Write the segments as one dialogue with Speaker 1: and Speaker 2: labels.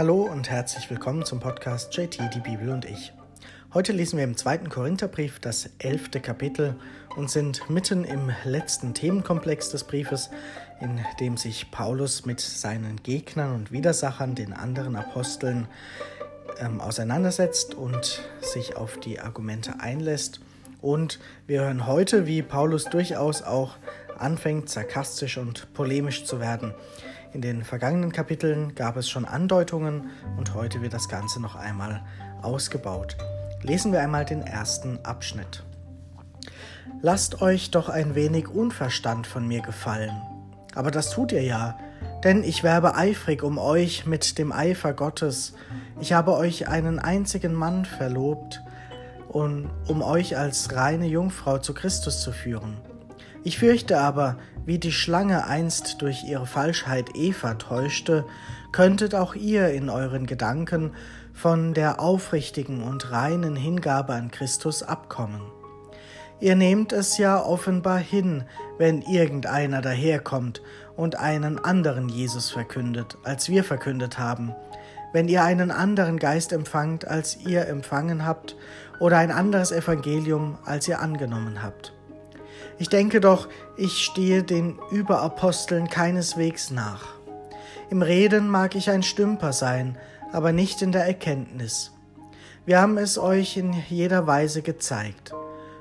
Speaker 1: Hallo und herzlich willkommen zum Podcast JT, die Bibel und ich. Heute lesen wir im zweiten Korintherbrief das elfte Kapitel und sind mitten im letzten Themenkomplex des Briefes, in dem sich Paulus mit seinen Gegnern und Widersachern, den anderen Aposteln, ähm, auseinandersetzt und sich auf die Argumente einlässt. Und wir hören heute, wie Paulus durchaus auch anfängt, sarkastisch und polemisch zu werden. In den vergangenen Kapiteln gab es schon Andeutungen und heute wird das Ganze noch einmal ausgebaut. Lesen wir einmal den ersten Abschnitt. Lasst euch doch ein wenig Unverstand von mir gefallen. Aber das tut ihr ja, denn ich werbe eifrig um euch mit dem Eifer Gottes. Ich habe euch einen einzigen Mann verlobt, um, um euch als reine Jungfrau zu Christus zu führen. Ich fürchte aber, wie die Schlange einst durch ihre Falschheit Eva täuschte, könntet auch ihr in euren Gedanken von der aufrichtigen und reinen Hingabe an Christus abkommen. Ihr nehmt es ja offenbar hin, wenn irgendeiner daherkommt und einen anderen Jesus verkündet, als wir verkündet haben, wenn ihr einen anderen Geist empfangt, als ihr empfangen habt, oder ein anderes Evangelium, als ihr angenommen habt. Ich denke doch, ich stehe den Überaposteln keineswegs nach. Im Reden mag ich ein Stümper sein, aber nicht in der Erkenntnis. Wir haben es euch in jeder Weise gezeigt.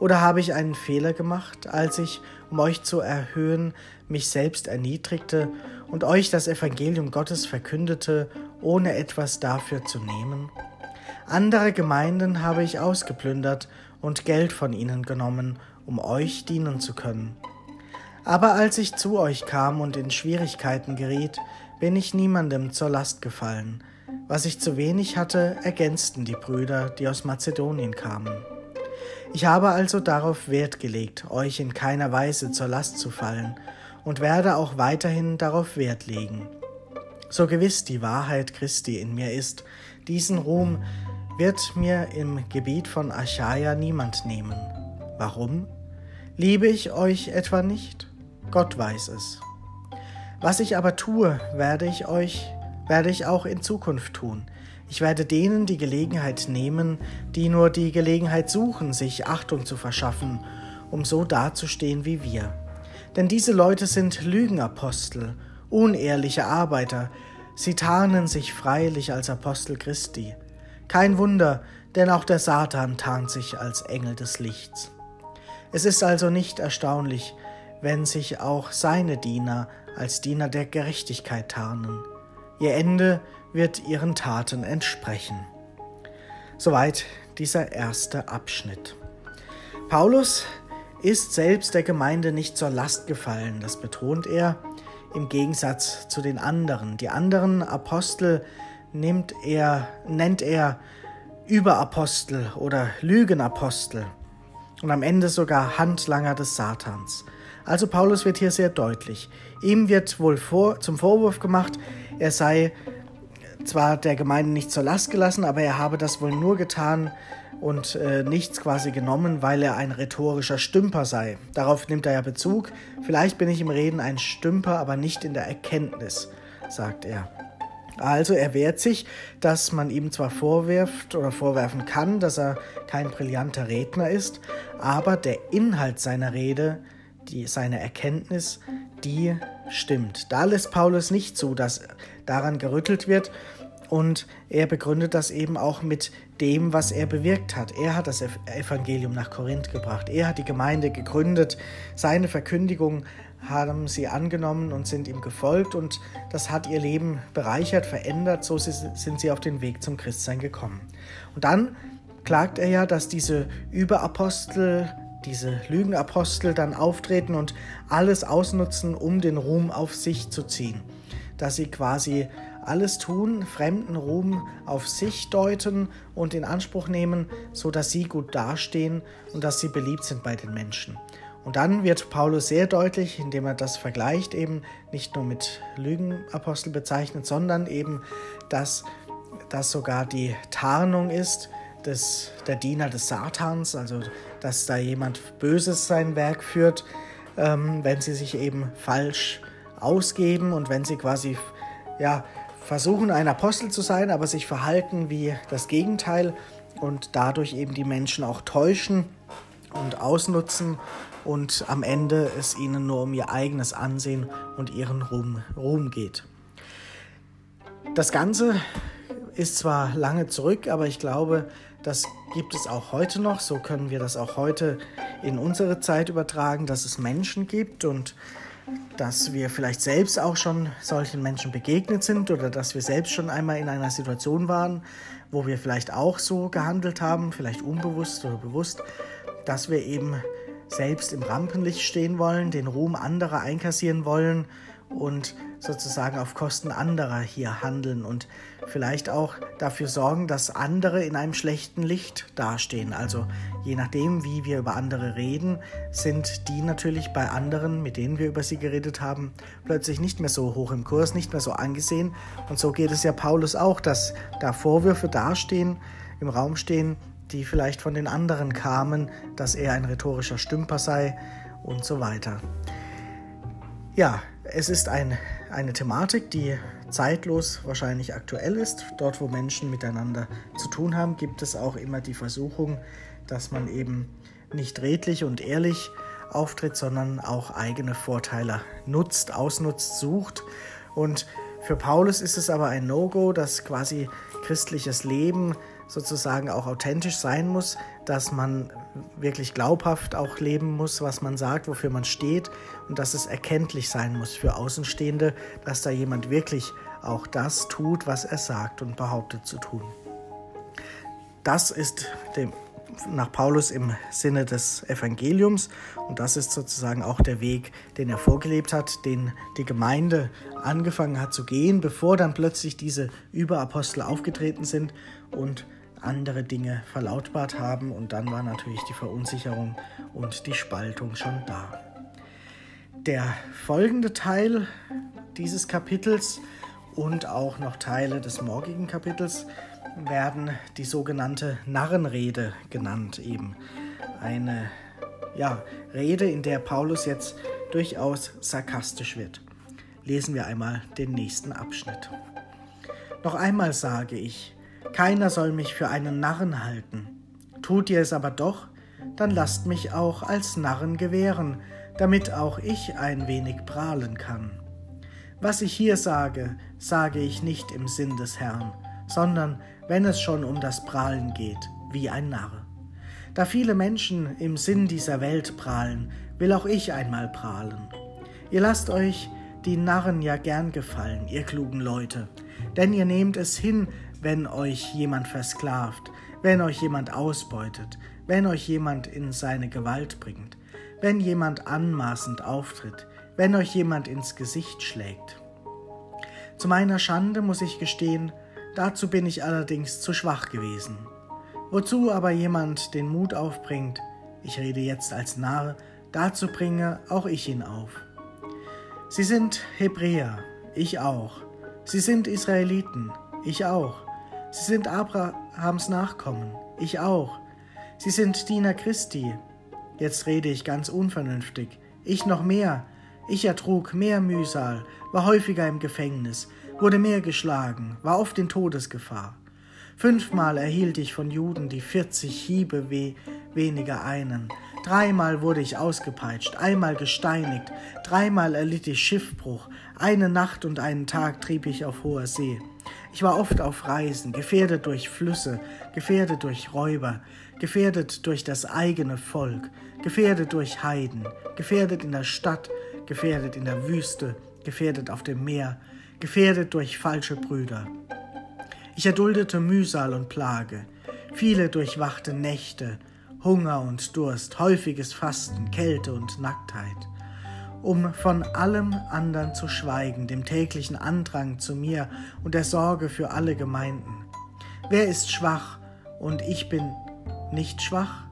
Speaker 1: Oder habe ich einen Fehler gemacht, als ich, um euch zu erhöhen, mich selbst erniedrigte und euch das Evangelium Gottes verkündete, ohne etwas dafür zu nehmen? Andere Gemeinden habe ich ausgeplündert und Geld von ihnen genommen um euch dienen zu können. Aber als ich zu euch kam und in Schwierigkeiten geriet, bin ich niemandem zur Last gefallen. Was ich zu wenig hatte, ergänzten die Brüder, die aus Mazedonien kamen. Ich habe also darauf Wert gelegt, euch in keiner Weise zur Last zu fallen, und werde auch weiterhin darauf Wert legen. So gewiss die Wahrheit Christi in mir ist, diesen Ruhm wird mir im Gebiet von Achaia niemand nehmen. Warum? Liebe ich euch etwa nicht? Gott weiß es. Was ich aber tue, werde ich euch, werde ich auch in Zukunft tun. Ich werde denen die Gelegenheit nehmen, die nur die Gelegenheit suchen, sich Achtung zu verschaffen, um so dazustehen wie wir. Denn diese Leute sind Lügenapostel, unehrliche Arbeiter, sie tarnen sich freilich als Apostel Christi. Kein Wunder, denn auch der Satan tarnt sich als Engel des Lichts. Es ist also nicht erstaunlich, wenn sich auch seine Diener als Diener der Gerechtigkeit tarnen. Ihr Ende wird ihren Taten entsprechen. Soweit dieser erste Abschnitt. Paulus ist selbst der Gemeinde nicht zur Last gefallen, das betont er im Gegensatz zu den anderen. Die anderen Apostel nimmt er, nennt er Überapostel oder Lügenapostel und am Ende sogar Handlanger des Satans. Also Paulus wird hier sehr deutlich. Ihm wird wohl vor, zum Vorwurf gemacht, er sei zwar der Gemeinde nicht zur Last gelassen, aber er habe das wohl nur getan und äh, nichts quasi genommen, weil er ein rhetorischer Stümper sei. Darauf nimmt er ja Bezug. Vielleicht bin ich im Reden ein Stümper, aber nicht in der Erkenntnis, sagt er. Also er wehrt sich, dass man ihm zwar vorwirft oder vorwerfen kann, dass er kein brillanter Redner ist, aber der Inhalt seiner Rede, die, seine Erkenntnis, die stimmt. Da lässt Paulus nicht zu, dass daran gerüttelt wird und er begründet das eben auch mit dem, was er bewirkt hat. Er hat das Evangelium nach Korinth gebracht. Er hat die Gemeinde gegründet. Seine Verkündigung haben sie angenommen und sind ihm gefolgt und das hat ihr Leben bereichert, verändert. So sind sie auf den Weg zum Christsein gekommen. Und dann klagt er ja, dass diese Überapostel, diese Lügenapostel dann auftreten und alles ausnutzen, um den Ruhm auf sich zu ziehen. Dass sie quasi alles tun, fremden Ruhm auf sich deuten und in Anspruch nehmen, so dass sie gut dastehen und dass sie beliebt sind bei den Menschen. Und dann wird Paulus sehr deutlich, indem er das vergleicht, eben nicht nur mit Lügenapostel bezeichnet, sondern eben, dass das sogar die Tarnung ist des, der Diener des Satans, also dass da jemand Böses sein Werk führt, ähm, wenn sie sich eben falsch ausgeben und wenn sie quasi ja, versuchen, ein Apostel zu sein, aber sich verhalten wie das Gegenteil und dadurch eben die Menschen auch täuschen und ausnutzen und am Ende es ihnen nur um ihr eigenes Ansehen und ihren Ruhm, Ruhm geht. Das Ganze ist zwar lange zurück, aber ich glaube, das gibt es auch heute noch. So können wir das auch heute in unsere Zeit übertragen, dass es Menschen gibt und dass wir vielleicht selbst auch schon solchen Menschen begegnet sind oder dass wir selbst schon einmal in einer Situation waren, wo wir vielleicht auch so gehandelt haben, vielleicht unbewusst oder bewusst, dass wir eben selbst im Rampenlicht stehen wollen, den Ruhm anderer einkassieren wollen und sozusagen auf Kosten anderer hier handeln und vielleicht auch dafür sorgen, dass andere in einem schlechten Licht dastehen. Also je nachdem, wie wir über andere reden, sind die natürlich bei anderen, mit denen wir über sie geredet haben, plötzlich nicht mehr so hoch im Kurs, nicht mehr so angesehen. Und so geht es ja Paulus auch, dass da Vorwürfe dastehen, im Raum stehen, die vielleicht von den anderen kamen, dass er ein rhetorischer Stümper sei und so weiter. Ja, es ist ein, eine Thematik, die zeitlos wahrscheinlich aktuell ist. Dort, wo Menschen miteinander zu tun haben, gibt es auch immer die Versuchung, dass man eben nicht redlich und ehrlich auftritt, sondern auch eigene Vorteile nutzt, ausnutzt, sucht. Und für Paulus ist es aber ein No-Go, dass quasi christliches Leben sozusagen auch authentisch sein muss, dass man wirklich glaubhaft auch leben muss, was man sagt, wofür man steht und dass es erkenntlich sein muss für Außenstehende, dass da jemand wirklich auch das tut, was er sagt und behauptet zu tun. Das ist dem, nach Paulus im Sinne des Evangeliums und das ist sozusagen auch der Weg, den er vorgelebt hat, den die Gemeinde angefangen hat zu gehen, bevor dann plötzlich diese Überapostel aufgetreten sind und andere Dinge verlautbart haben und dann war natürlich die Verunsicherung und die Spaltung schon da. Der folgende Teil dieses Kapitels und auch noch Teile des morgigen Kapitels werden die sogenannte Narrenrede genannt, eben eine ja, Rede, in der Paulus jetzt durchaus sarkastisch wird. Lesen wir einmal den nächsten Abschnitt. Noch einmal sage ich, keiner soll mich für einen Narren halten. Tut ihr es aber doch, dann lasst mich auch als Narren gewähren, damit auch ich ein wenig prahlen kann. Was ich hier sage, sage ich nicht im Sinn des Herrn, sondern wenn es schon um das Prahlen geht, wie ein Narr. Da viele Menschen im Sinn dieser Welt prahlen, will auch ich einmal prahlen. Ihr lasst euch die Narren ja gern gefallen, ihr klugen Leute, denn ihr nehmt es hin, wenn euch jemand versklavt, wenn euch jemand ausbeutet, wenn euch jemand in seine Gewalt bringt, wenn jemand anmaßend auftritt, wenn euch jemand ins Gesicht schlägt. Zu meiner Schande muss ich gestehen, dazu bin ich allerdings zu schwach gewesen. Wozu aber jemand den Mut aufbringt, ich rede jetzt als Narr, dazu bringe auch ich ihn auf. Sie sind Hebräer, ich auch. Sie sind Israeliten, ich auch. Sie sind Abrahams Nachkommen, ich auch. Sie sind Diener Christi. Jetzt rede ich ganz unvernünftig. Ich noch mehr. Ich ertrug mehr Mühsal, war häufiger im Gefängnis, wurde mehr geschlagen, war oft in Todesgefahr. Fünfmal erhielt ich von Juden die vierzig Hiebe weh, weniger einen. Dreimal wurde ich ausgepeitscht, einmal gesteinigt, dreimal erlitt ich Schiffbruch, eine Nacht und einen Tag trieb ich auf hoher See. Ich war oft auf Reisen, gefährdet durch Flüsse, gefährdet durch Räuber, gefährdet durch das eigene Volk, gefährdet durch Heiden, gefährdet in der Stadt, gefährdet in der Wüste, gefährdet auf dem Meer, gefährdet durch falsche Brüder. Ich erduldete Mühsal und Plage, viele durchwachte Nächte, Hunger und Durst, häufiges Fasten, Kälte und Nacktheit um von allem andern zu schweigen, dem täglichen Andrang zu mir und der Sorge für alle Gemeinden. Wer ist schwach und ich bin nicht schwach?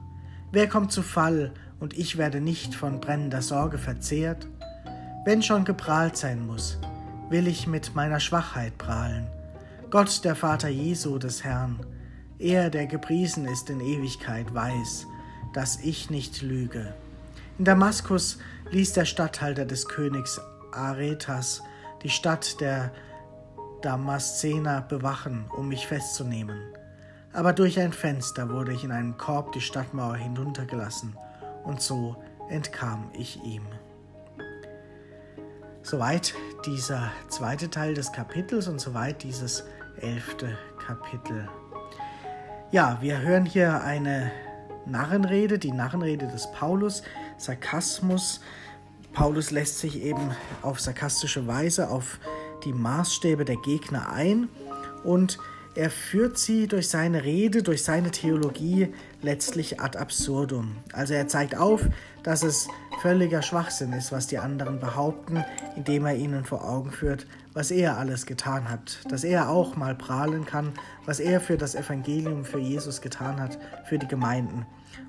Speaker 1: Wer kommt zu Fall und ich werde nicht von brennender Sorge verzehrt? Wenn schon geprahlt sein muss, will ich mit meiner Schwachheit prahlen. Gott, der Vater Jesu des Herrn, er, der gepriesen ist in Ewigkeit, weiß, dass ich nicht lüge. In Damaskus ließ der Statthalter des Königs Aretas die Stadt der Damaszener bewachen, um mich festzunehmen. Aber durch ein Fenster wurde ich in einem Korb die Stadtmauer hinuntergelassen, und so entkam ich ihm. Soweit dieser zweite Teil des Kapitels und soweit dieses elfte Kapitel. Ja, wir hören hier eine Narrenrede, die Narrenrede des Paulus, Sarkasmus. Paulus lässt sich eben auf sarkastische Weise auf die Maßstäbe der Gegner ein und er führt sie durch seine Rede, durch seine Theologie letztlich ad absurdum. Also er zeigt auf, dass es völliger Schwachsinn ist, was die anderen behaupten, indem er ihnen vor Augen führt, was er alles getan hat, dass er auch mal prahlen kann, was er für das Evangelium, für Jesus getan hat, für die Gemeinden.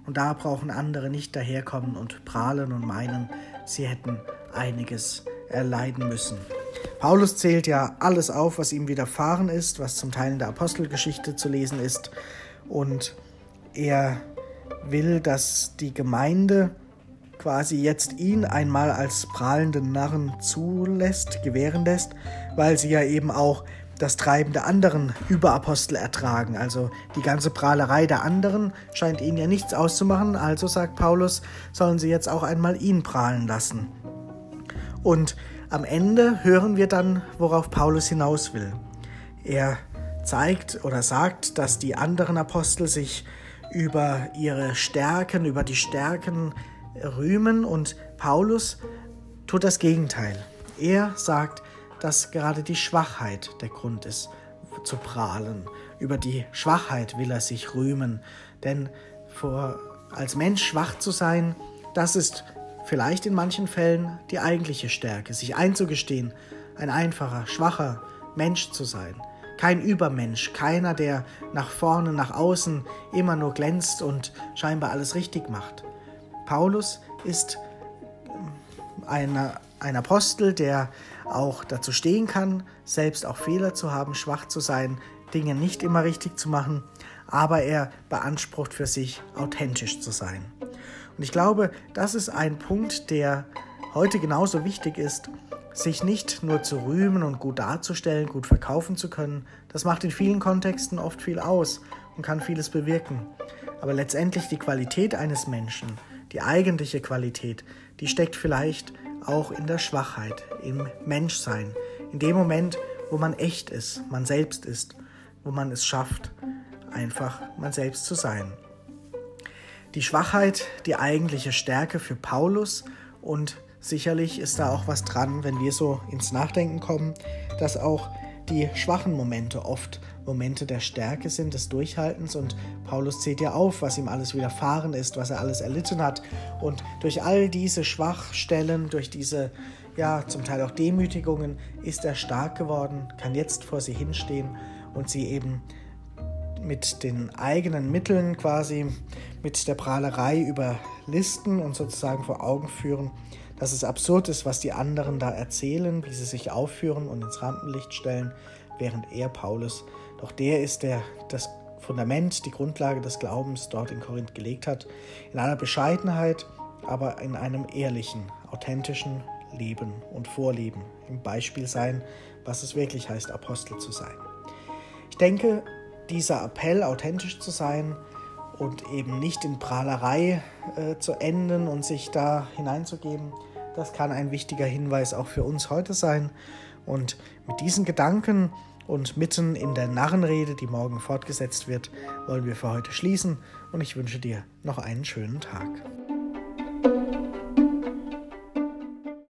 Speaker 1: Und da brauchen andere nicht daherkommen und prahlen und meinen, sie hätten einiges erleiden müssen. Paulus zählt ja alles auf, was ihm widerfahren ist, was zum Teil in der Apostelgeschichte zu lesen ist. Und er will, dass die Gemeinde quasi jetzt ihn einmal als prahlenden Narren zulässt, gewähren lässt, weil sie ja eben auch das Treiben der anderen Überapostel ertragen. Also die ganze Prahlerei der anderen scheint ihnen ja nichts auszumachen. Also sagt Paulus, sollen sie jetzt auch einmal ihn prahlen lassen. Und am Ende hören wir dann, worauf Paulus hinaus will. Er zeigt oder sagt, dass die anderen Apostel sich über ihre Stärken, über die Stärken rühmen und Paulus tut das Gegenteil. Er sagt, dass gerade die Schwachheit der Grund ist, zu prahlen. Über die Schwachheit will er sich rühmen, denn vor, als Mensch schwach zu sein, das ist vielleicht in manchen Fällen die eigentliche Stärke, sich einzugestehen, ein einfacher, schwacher Mensch zu sein. Kein Übermensch, keiner, der nach vorne, nach außen immer nur glänzt und scheinbar alles richtig macht. Paulus ist ein, ein Apostel, der auch dazu stehen kann, selbst auch Fehler zu haben, schwach zu sein, Dinge nicht immer richtig zu machen, aber er beansprucht für sich, authentisch zu sein. Und ich glaube, das ist ein Punkt, der heute genauso wichtig ist, sich nicht nur zu rühmen und gut darzustellen, gut verkaufen zu können. Das macht in vielen Kontexten oft viel aus und kann vieles bewirken. Aber letztendlich die Qualität eines Menschen, die eigentliche Qualität, die steckt vielleicht auch in der Schwachheit, im Menschsein, in dem Moment, wo man echt ist, man selbst ist, wo man es schafft, einfach man selbst zu sein. Die Schwachheit die eigentliche Stärke für Paulus und sicherlich ist da auch was dran, wenn wir so ins Nachdenken kommen, dass auch die schwachen Momente oft. Momente der Stärke sind, des Durchhaltens und Paulus zählt ja auf, was ihm alles widerfahren ist, was er alles erlitten hat. Und durch all diese Schwachstellen, durch diese ja zum Teil auch Demütigungen ist er stark geworden, kann jetzt vor sie hinstehen und sie eben mit den eigenen Mitteln quasi mit der Prahlerei überlisten und sozusagen vor Augen führen, dass es absurd ist, was die anderen da erzählen, wie sie sich aufführen und ins Rampenlicht stellen, während er, Paulus, doch der ist, der das Fundament, die Grundlage des Glaubens dort in Korinth gelegt hat, in einer Bescheidenheit, aber in einem ehrlichen, authentischen Leben und Vorleben, im Beispiel sein, was es wirklich heißt, Apostel zu sein. Ich denke, dieser Appell, authentisch zu sein und eben nicht in Prahlerei äh, zu enden und sich da hineinzugeben, das kann ein wichtiger Hinweis auch für uns heute sein. Und mit diesen Gedanken und mitten in der Narrenrede, die morgen fortgesetzt wird, wollen wir für heute schließen und ich wünsche dir noch einen schönen Tag.